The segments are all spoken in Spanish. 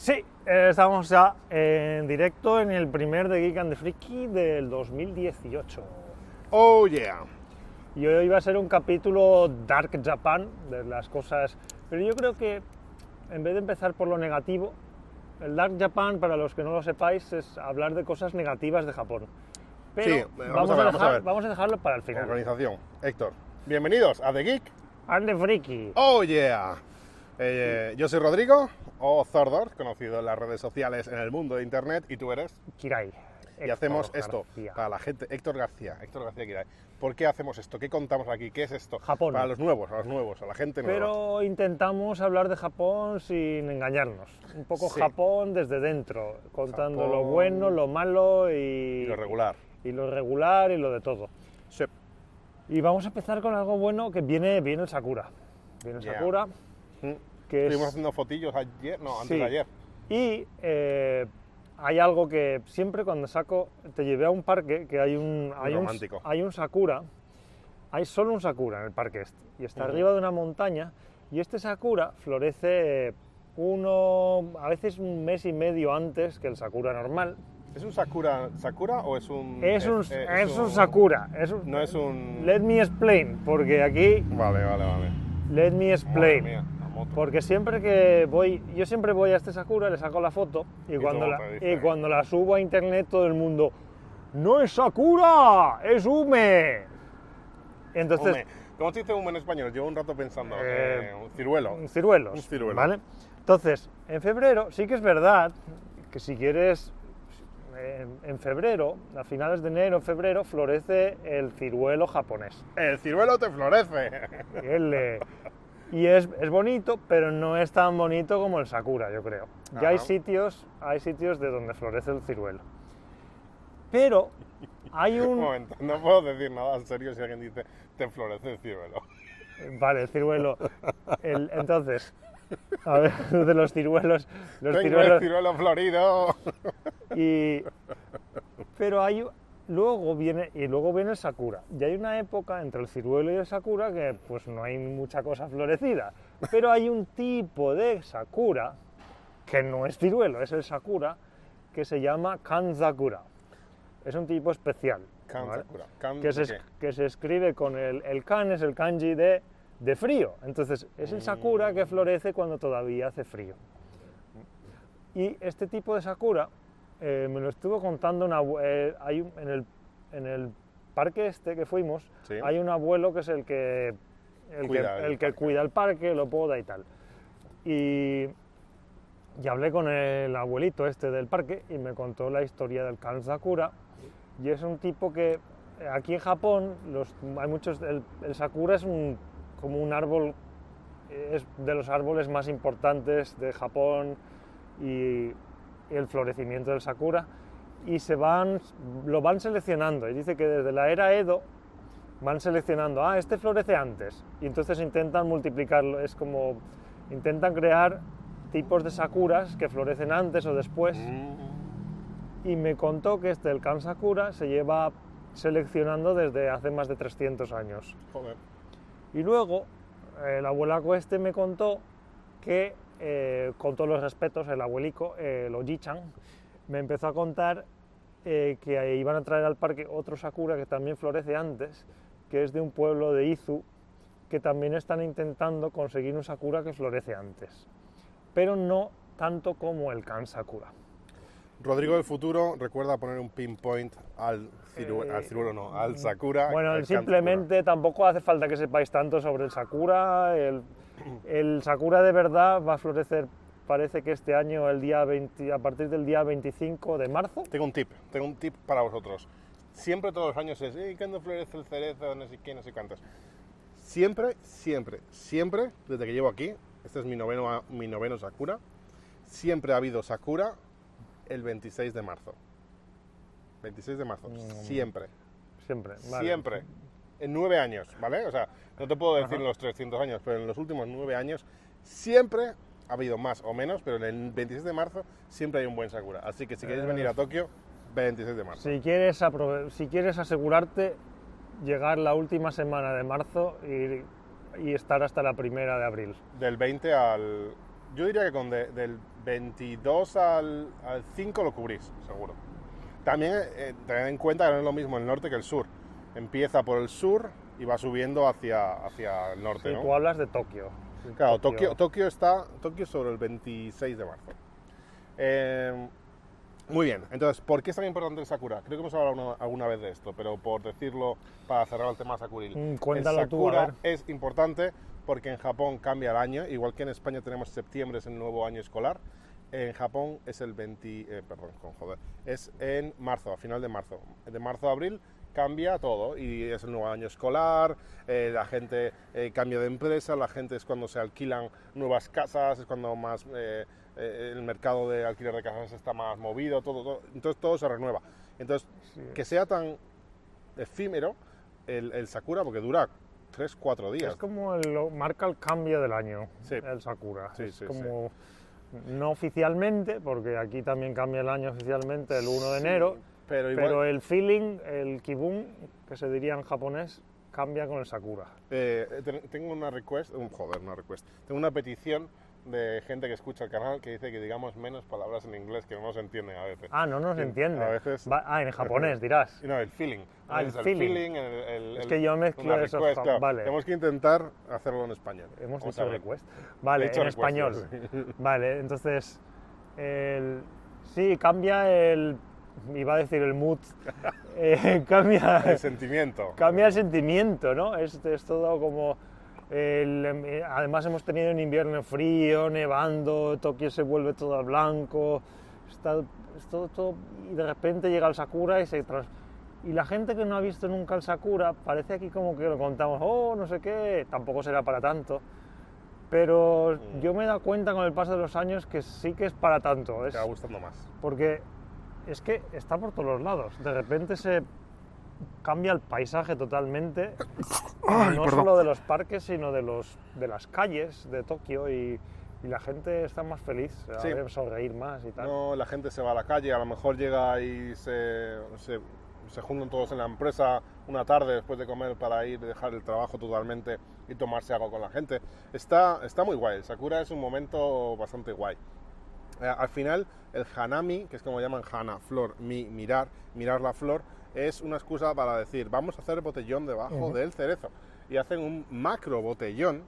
Sí, eh, estamos ya en directo en el primer de Geek and the Freaky del 2018. Oh yeah. Y hoy va a ser un capítulo Dark Japan, de las cosas... Pero yo creo que en vez de empezar por lo negativo, el Dark Japan, para los que no lo sepáis, es hablar de cosas negativas de Japón. Pero Sí, vamos, vamos a ver, a vamos a dejar- ver. vamos a dejarlo para el final. Organización. Héctor. Bienvenidos a The Geek. And the Freaky. Oh yeah. Eh, yo soy Rodrigo, o Zordor, conocido en las redes sociales en el mundo de internet, y tú eres. Kirai. Y Héctor hacemos esto García. para la gente. Héctor García, Héctor García Kirai. ¿Por qué hacemos esto? ¿Qué contamos aquí? ¿Qué es esto? Japón. Para los nuevos, a los nuevos, a la gente nueva. Pero intentamos hablar de Japón sin engañarnos. Un poco Sí. Japón desde dentro, contando lo bueno, lo malo y, Y lo regular. y lo regular y lo de todo. Sí. Y vamos a empezar con algo bueno que viene, viene el Sakura. Viene el Yeah. Sakura, Mm. Que es... Estuvimos haciendo fotillos ayer, no, antes Sí. de ayer. Y eh, hay algo que siempre cuando saco, te llevé a un parque que hay un, hay un, hay un sakura, hay solo un sakura en el parque este, y está Ujú. arriba de una montaña, y este sakura florece uno, a veces un mes y medio antes que el sakura normal. ¿Es un Sakura, Sakura o es un.? Es un, eh, es un sakura, es un- No es un. Let me explain, porque aquí, Vale, vale, vale. let me explain. Moto. Porque siempre que voy, yo siempre voy a este Sakura, le saco la foto y, Y cuando, todo la, te dice. y cuando la subo a internet todo el mundo, no es Sakura, es Ume. Entonces, Hume. ¿Cómo se dice hume en español? Llevo un rato pensando. Eh, Eh, un ciruelo. ciruelos. Un ciruelo. ¿vale? Entonces, en febrero sí que es verdad que si quieres, en, en febrero, a finales de enero, febrero, florece el ciruelo japonés. El ciruelo te florece. Eh, y es, es bonito, pero no es tan bonito como el Sakura, yo creo. Ya hay sitios, hay sitios de donde florece el ciruelo. Pero hay Un un... momento, no puedo decir nada en serio si alguien dice te florece el ciruelo. Vale, el ciruelo. El- entonces, a ver, de los ciruelos... Los Tengo el ciruelos ciruelo florido. y, pero hay... Luego viene, y luego viene el Sakura. Y hay una época entre el ciruelo y el Sakura que pues no hay mucha cosa florecida. Pero hay un tipo de Sakura, que no es ciruelo, es el Sakura, que se llama Kanzakura. Es un tipo especial. Kan ¿vale? Kan que, se, que se escribe con el, el kan, es el kanji de, de frío. Entonces, es el sakura que florece cuando todavía hace frío. Y este tipo de sakura eh, me lo estuvo contando una, eh, hay un- en, el, en el parque este que fuimos, Sí. hay un abuelo que es el que, el Cuida que, el el que parque. cuida el parque, lo poda y tal. Y, y hablé con el abuelito este del parque y me contó la historia del kan sakura. Y es un tipo que eh, aquí en Japón los, hay muchos. El, el sakura es un, como un árbol, eh, es de los árboles más importantes de Japón y el florecimiento del sakura. Y se van, lo van seleccionando. Y dice que desde la era Edo van seleccionando, ah, este florece antes. Y entonces intentan multiplicarlo. Es como intentan crear tipos de sakuras que florecen antes o después Mm. y me contó que este, el Kan Sakura, se lleva seleccionando desde hace más de 300 años. Joder. Y luego, el abuelaco este me contó que, eh, con todos los respetos, el abuelico, eh, el Oji-chan, me empezó a contar eh, que iban a traer al parque otro Sakura que también florece antes, que es de un pueblo de Izu, que también están intentando conseguir un Sakura que florece antes, pero no tanto como el Kan Sakura. Rodrigo del futuro recuerda poner un pinpoint al ciruelo, Eh, al ciruelo no, al Sakura. Bueno, al simplemente tampoco hace falta que sepáis tanto sobre el Sakura. El, el Sakura de verdad va a florecer, parece que este año, el día 20 a partir del día 25 de marzo. Tengo un tip, tengo un tip para vosotros. Siempre todos los años es, ¿y cuándo florece el cerezo? No sé qué, no sé cuántas. Siempre, siempre, siempre, desde que llevo aquí, este es mi noveno, mi noveno Sakura, siempre ha habido Sakura el 26 de marzo. 26 de marzo, siempre. Siempre. vale. Siempre. En nueve años, ¿vale? O sea, no te puedo decir Ajá. en los 300 años, pero en los últimos nueve años siempre ha habido más o menos, pero en el 26 de marzo siempre hay un buen Sakura. Así que si queréis Eh, venir a Tokio, 26 de marzo. Si quieres, si quieres asegurarte, llegar la última semana de marzo y, y estar hasta la primera de abril. Del 20 al... Yo diría que con de- del 22 al, al 5 lo cubrís, seguro. También eh, tened en cuenta que no es lo mismo el norte que el sur. Empieza por el sur y va subiendo hacia, hacia el norte, Sí, ¿no? tú hablas de Tokio. Claro, Tokio, Tokio está Tokio sobre el 26 de marzo. Eh, muy bien, entonces, ¿por qué es tan importante el Sakura? Creo que hemos hablado una- alguna vez de esto, pero por decirlo para cerrar el tema Sakuril. Mm, cuéntalo el tú, Sakura ver. es importante porque en Japón cambia el año, igual que en España tenemos septiembre, es el nuevo año escolar. En Japón es el 20, eh, perdón, con joder, es en marzo, a final de marzo. De marzo a abril cambia todo y es el nuevo año escolar, eh, la gente eh, cambia de empresa, la gente es cuando se alquilan nuevas casas, es cuando más eh, el mercado de alquiler de casas está más movido, todo, todo, entonces todo se renueva. Entonces, Sí. que sea tan efímero el, el Sakura, porque dura 3-4 días. Es como el- lo- marca el cambio del año, Sí. el Sakura. Sí, es sí, como, no oficialmente, porque aquí también cambia el año oficialmente el 1 de enero, pero igual, pero el feeling, el kibun, que se diría en japonés, cambia con el Sakura. eh, ten- tengo una request, un, joder, una request, tengo una petición de gente que escucha el canal que dice que digamos menos palabras en inglés que no nos entienden a veces. Ah, no nos Sí, entiende. a veces- Va- ah, en japonés dirás. No, el feeling. Ah, el Es feeling. el, el- Es el- que yo mezclo esos request, claro. vale. Tenemos que intentar hacerlo en español. Hemos a dicho request. Vale, He en request, español. sí. Vale, entonces. El, sí, cambia el. Iba a decir el mood. eh, cambia, El sentimiento. cambia el sentimiento, ¿no? Es, es todo como. el- eh, además, hemos tenido un invierno frío, nevando, Tokio se vuelve todo blanco. Está, es todo, todo- y de repente llega el Sakura y se trans- y la gente que no ha visto nunca el Sakura, parece aquí como que lo contamos, oh, no sé qué, tampoco será para tanto. Pero Mm. yo me he dado cuenta con el paso de los años que sí que es para tanto. Es, Te va gustando más. porque es que está por todos los lados. De repente se cambia el paisaje totalmente. no solo de los parques, sino de, los, de las calles de Tokio y, y la gente está más feliz, a Sí. sonreír más y tal. No, la gente se va a la calle, a lo mejor llega y se, se, se juntan todos en la empresa una tarde después de comer para ir, dejar el trabajo totalmente y tomarse algo con la gente. Está, está muy guay, Sakura es un momento bastante guay. Eh, al final, el Hanami, que es como llaman Hana, flor, mi, mirar, mirar la flor, es una excusa para decir, vamos a hacer el botellón debajo del cerezo. Y hacen un macro botellón,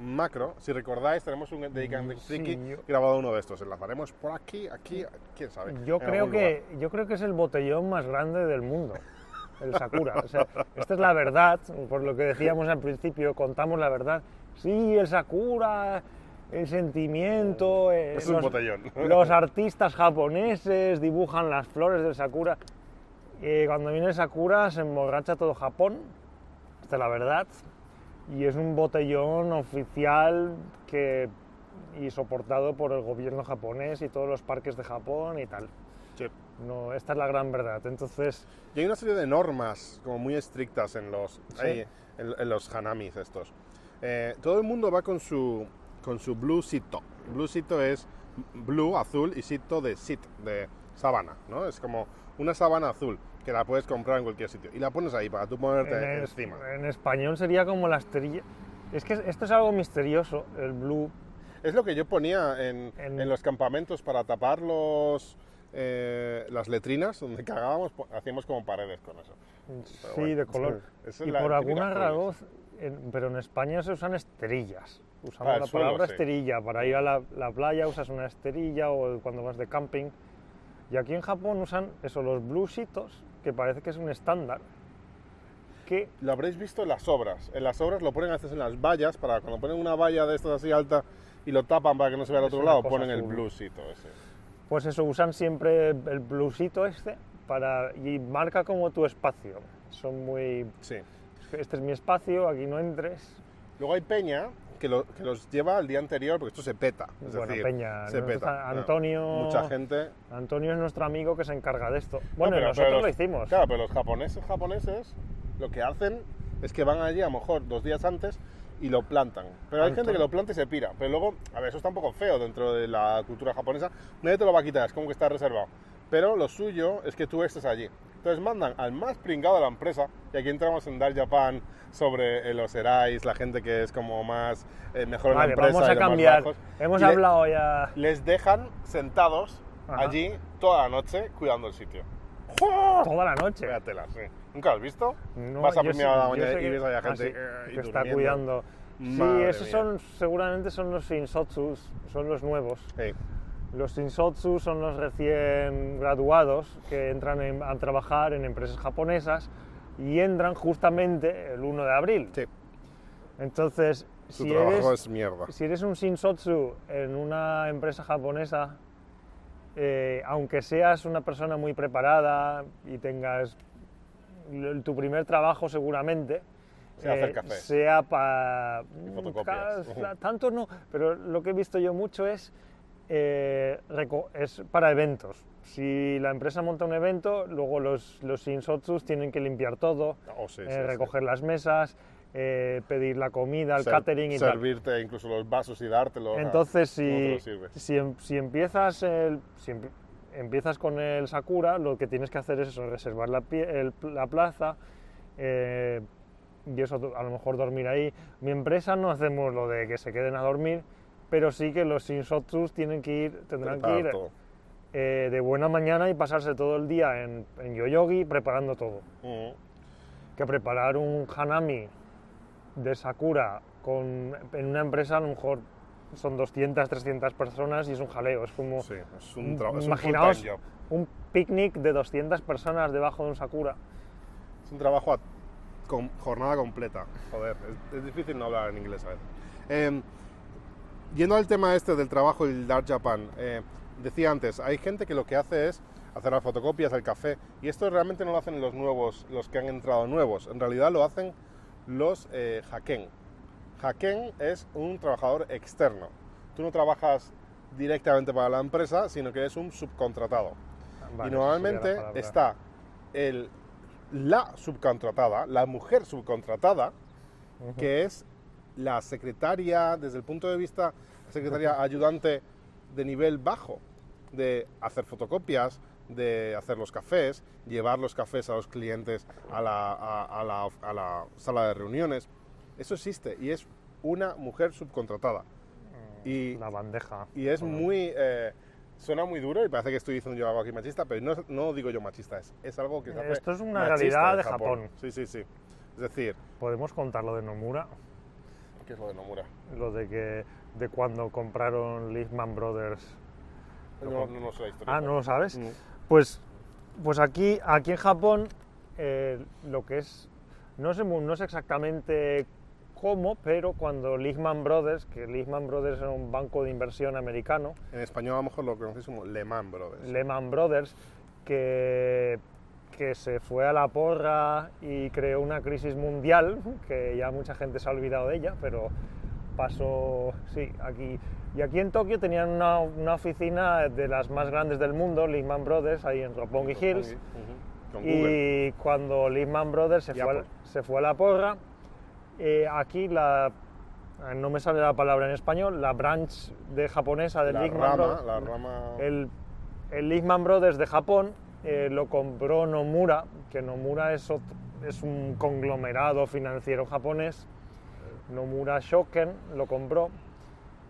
macro, si recordáis, tenemos un dedicado Mm, sí, Friki yo- grabado uno de estos. Enlazaremos por aquí, aquí, quién sabe. Yo creo, que, yo creo que es el botellón más grande del mundo, el Sakura. O sea, esta es la verdad, por lo que decíamos al principio, contamos la verdad. Sí, el Sakura, el sentimiento, eh, Es un los, botellón. los artistas japoneses dibujan las flores del Sakura. Eh, cuando viene el Sakura se emborracha todo Japón, esta es la verdad, y es un botellón oficial que, y soportado por el gobierno japonés y todos los parques de Japón y tal. Sí. No, esta es la gran verdad. Entonces, Y hay una serie de normas como muy estrictas en los, Sí. en, en los hanamis estos. Eh, todo el mundo va con su, con su blue sito. Blue sito es blue, azul, y sito de sit, de sábana, ¿no? Es como una sábana azul que la puedes comprar en cualquier sitio. Y la pones ahí para tú ponerte en, encima. en español sería como la esterilla. Es que esto es algo misterioso, el blue. Es lo que yo ponía en, En- en los campamentos para tapar los, eh, las letrinas donde cagábamos, hacíamos como paredes con eso. Sí, bueno, de color. es Y por alguna razón, pero en España se usan esterillas. Usamos Para el la suelo, palabra sí. esterilla. Para ir a la, la playa usas una esterilla o cuando vas de camping. Y aquí en Japón usan eso, los bluesitos, que parece que es un estándar. Que Lo habréis visto en las obras. En las obras lo ponen a veces en las vallas, para cuando ponen una valla de estas así alta y lo tapan para que no se vea al otro lado, ponen el azul. bluesito ese. pues eso, usan siempre el bluesito este para, y marca como tu espacio. Son muy... Sí. Este es mi espacio, aquí no entres. Luego hay peña que, lo- que los lleva al día anterior porque esto se peta. Es Bueno, decir, peña, se peta. Antonio- Mucha gente. Antonio es nuestro amigo que se encarga de esto. Bueno, No, pero- nosotros pero los- lo hicimos. Claro, pero los japoneses japoneses lo que hacen es que van allí a lo mejor dos días antes y lo plantan. Pero hay gente que lo planta y se pira. Pero luego, a ver, eso está un poco feo dentro de la cultura japonesa. Nadie te lo va a quitar, es como que está reservado. Pero lo suyo es que tú estés allí. Entonces mandan al más pringado de la empresa, y aquí entramos en Dar Japan sobre eh, los Erais, la gente que es como más eh, mejor Vale, en la empresa. vamos a cambiar. bajos, Hemos y le- hablado ya. les dejan sentados Ajá. allí toda la noche cuidando el sitio. Toda la noche. Fíjatela, sí. ¿Nunca has visto? No, Vas a primera de la mañana y ves a la ah, gente sí, eh, que está cuidando. Sí, Madre esos mía. son seguramente son los Shinsotsus, son los nuevos. Sí. Los Shinsotsu son los recién graduados que entran en- a trabajar en empresas japonesas y entran justamente el 1 de abril. Sí, Entonces, su si trabajo eres, es mierda. si eres un Shinsotsu en una empresa japonesa, eh, aunque seas una persona muy preparada y tengas tu primer trabajo seguramente, Sea hacer eh, cafés. sea para... Tanto no, pero lo que he visto yo mucho es, eh, es para eventos. Si la empresa monta un evento, luego los, los Shinsotsus tienen que limpiar todo, Oh, sí, eh, sí. recoger las mesas, eh, pedir la comida, el Ser- catering y tal. servirte incluso los vasos y dártelos. Entonces, ¿cómo te si, si, em- si empiezas el- si em- empiezas con el Sakura, lo que tienes que hacer es eso, reservar la, pie- el- la plaza y eso, a lo mejor dormir ahí. Mi empresa no hacemos lo de que se queden a dormir, pero sí que los Shinsotsus tienen que ir, tendrán que Preparar ir todo. eh, de buena mañana y pasarse todo el día en, en yoyogi preparando todo. Mm. Que preparar un hanami de Sakura con, en una empresa a lo mejor son 200, 300 personas y es un jaleo. Es como Sí, es un, es un imaginaos job. un picnic de 200 personas debajo de un Sakura. Es un trabajo a con jornada completa. Joder, es, es difícil no hablar en inglés a veces. Eh, yendo al tema este del trabajo y el Dark Japan, eh, decía antes, hay gente que lo que hace es hacer las fotocopias, el café, y esto realmente no lo hacen los nuevos, los que han entrado nuevos, en realidad lo hacen los eh, haken. Haken es un trabajador externo. Tú no trabajas directamente para la empresa, sino que eres un subcontratado Vale, y normalmente está el, la subcontratada, la mujer subcontratada, Ujú. que es la secretaria, desde el punto de vista, secretaria ayudante de nivel bajo, de hacer fotocopias, de hacer los cafés, llevar los cafés a los clientes a la, a- a la- a la sala de reuniones. Eso existe y es una mujer subcontratada. Y la bandeja. y es muy. eh, suena muy duro y parece que estoy diciendo yo algo aquí machista, pero no, no digo yo machista, es, es algo que se hace. Esto es una realidad de Japón. Sí, sí, sí. Es decir, Podemos contar lo de Nomura, ¿qué es lo de Nomura? lo de que de cuando compraron Lehman Brothers. No, no, no sé la historia. Ah, ¿no lo sabes? Pues, pues aquí, aquí en Japón, eh, lo que es, no sé, no sé exactamente cómo, pero cuando Lehman Brothers, que Lehman Brothers era un banco de inversión americano, En español a lo mejor lo conocéis como Lehman Brothers. Lehman Brothers, que, que se fue a la porra y creó una crisis mundial, que ya mucha gente se ha olvidado de ella, pero pasó, sí, aquí. Y aquí en Tokio tenían una, una oficina de las más grandes del mundo, Lehman Brothers, ahí en Roppongi Hills. Y cuando Lehman Brothers se, fue a, se fue a la porra, eh, aquí la, eh, no me sale la palabra en español, la branch de japonesa del La Lehman rama, Brothers, la rama. el, el Lehman Brothers de Japón eh, lo compró Nomura, que Nomura es, es un conglomerado financiero japonés. Nomura Shoken lo compró.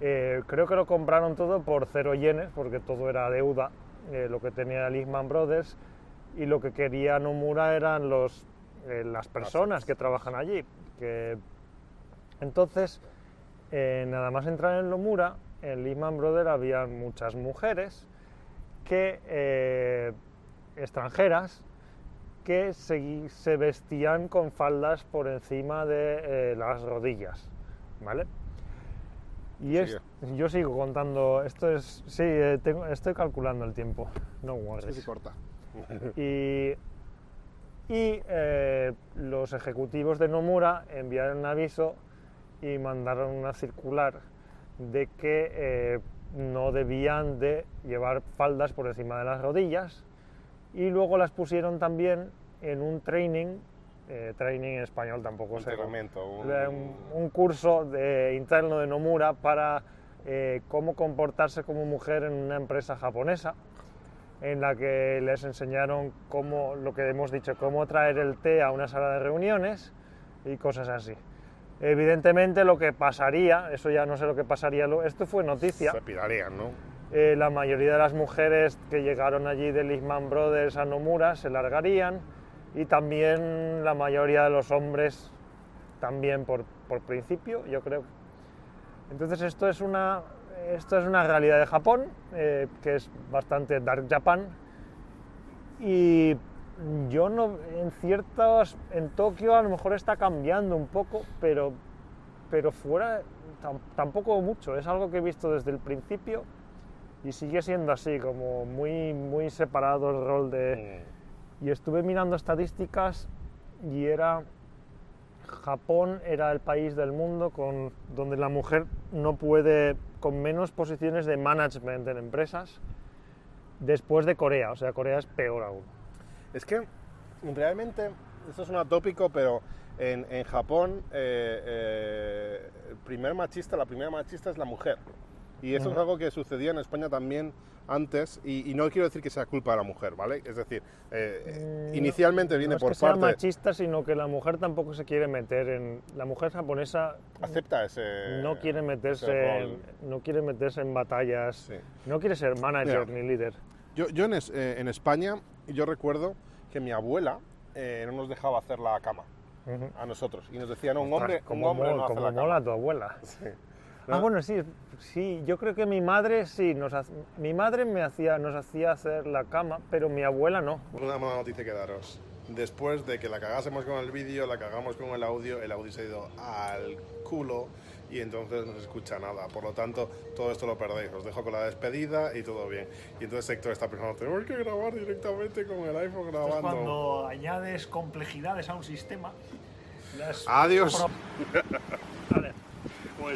Eh, creo que lo compraron todo por cero yenes, porque todo era deuda, eh, lo que tenía Lehman Brothers. Y lo que quería Nomura eran los, las personas que trabajan allí. Que... Entonces, nada más entrar en Nomura, en Lehman Brothers había muchas mujeres que, extranjeras que se, se vestían con faldas por encima de eh, las rodillas, ¿vale? Y es, yo sigo contando, esto es, sí, eh, tengo- estoy calculando el tiempo, no worries. corta. Y, y eh, los ejecutivos de Nomura enviaron un aviso y mandaron una circular de que no debían de llevar faldas por encima de las rodillas y luego las pusieron también en un training, eh, training en español tampoco sé cómo- Entrenamiento. un- un, un curso de, interno de Nomura para eh, cómo comportarse como mujer en una empresa japonesa. en la que les enseñaron cómo, lo que hemos dicho, cómo traer el té a una sala de reuniones y cosas así. Evidentemente lo que pasaría, eso ya no sé lo que pasaría, esto fue noticia, Se pirarían, ¿no? Eh, la mayoría de las mujeres que llegaron allí de Lehman Brothers a Nomura se largarían y también la mayoría de los hombres también por, por principio, yo creo. Entonces esto es una, esto es una realidad de Japón, eh, que es bastante dark Japan. Y yo no, en ciertos, en Tokio a lo mejor está cambiando un poco, pero, pero fuera tam- tampoco mucho, es algo que he visto desde el principio y sigue siendo así, como muy, muy separado el rol de... Y estuve mirando estadísticas y era... Japón era el país del mundo con, donde la mujer no puede, con menos posiciones de management en empresas, después de Corea. O sea, Corea es peor aún. Es que realmente, esto es un atópico, pero en, en Japón eh, eh, el primer machista, la primera machista es la mujer. Y eso es algo que sucedía en España también antes, y, y no quiero decir que sea culpa de la mujer, ¿vale? Es decir, eh, Mm, inicialmente viene no es por que sea parte... machista, sino que la mujer tampoco se quiere meter en... La mujer japonesa Acepta ese... no quiere meterse en, no quiere meterse en batallas, Sí. no quiere ser manager Mira. ni líder. Yo, yo en, es- eh, en España, yo recuerdo que mi abuela eh, no nos dejaba hacer la cama Ujú. a nosotros. Y nos decía, no, un Ostras, hombre, un como hombre mol- no hace la cama. mola tu abuela. Sí. Ah, bueno, sí, sí, yo creo que mi madre sí, nos mi madre me hacía, nos hacía hacer la cama, pero mi abuela no. Una mala noticia que daros. Después de que la cagásemos con el vídeo, la cagamos con el audio, el audio se ha ido al culo y entonces no se escucha nada. Por lo tanto, todo esto lo perdéis. Os dejo con la despedida y todo bien. Y entonces Héctor está pensando, tenemos que grabar directamente con el iPhone grabando. cuando añades complejidades a un sistema. las Adiós.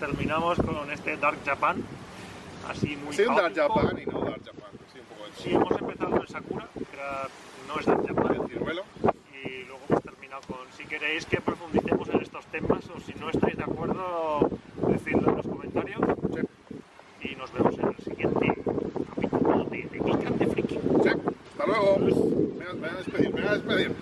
Terminamos con este Dark Japan, así muy Sí, un Dark. Japan y no Dark Japan. Sí, un poco de todo. Sí, hemos empezado en Sakura, que era- no es Dark Japan, El ciruelo. y luego hemos terminado con, si queréis que profundicemos en estos temas, o si no estáis de acuerdo, decidlo en los comentarios, y nos vemos en el siguiente capítulo de, de Geek and the Freaky. Sí, hasta luego. Me voy a despedir, me voy a despedir.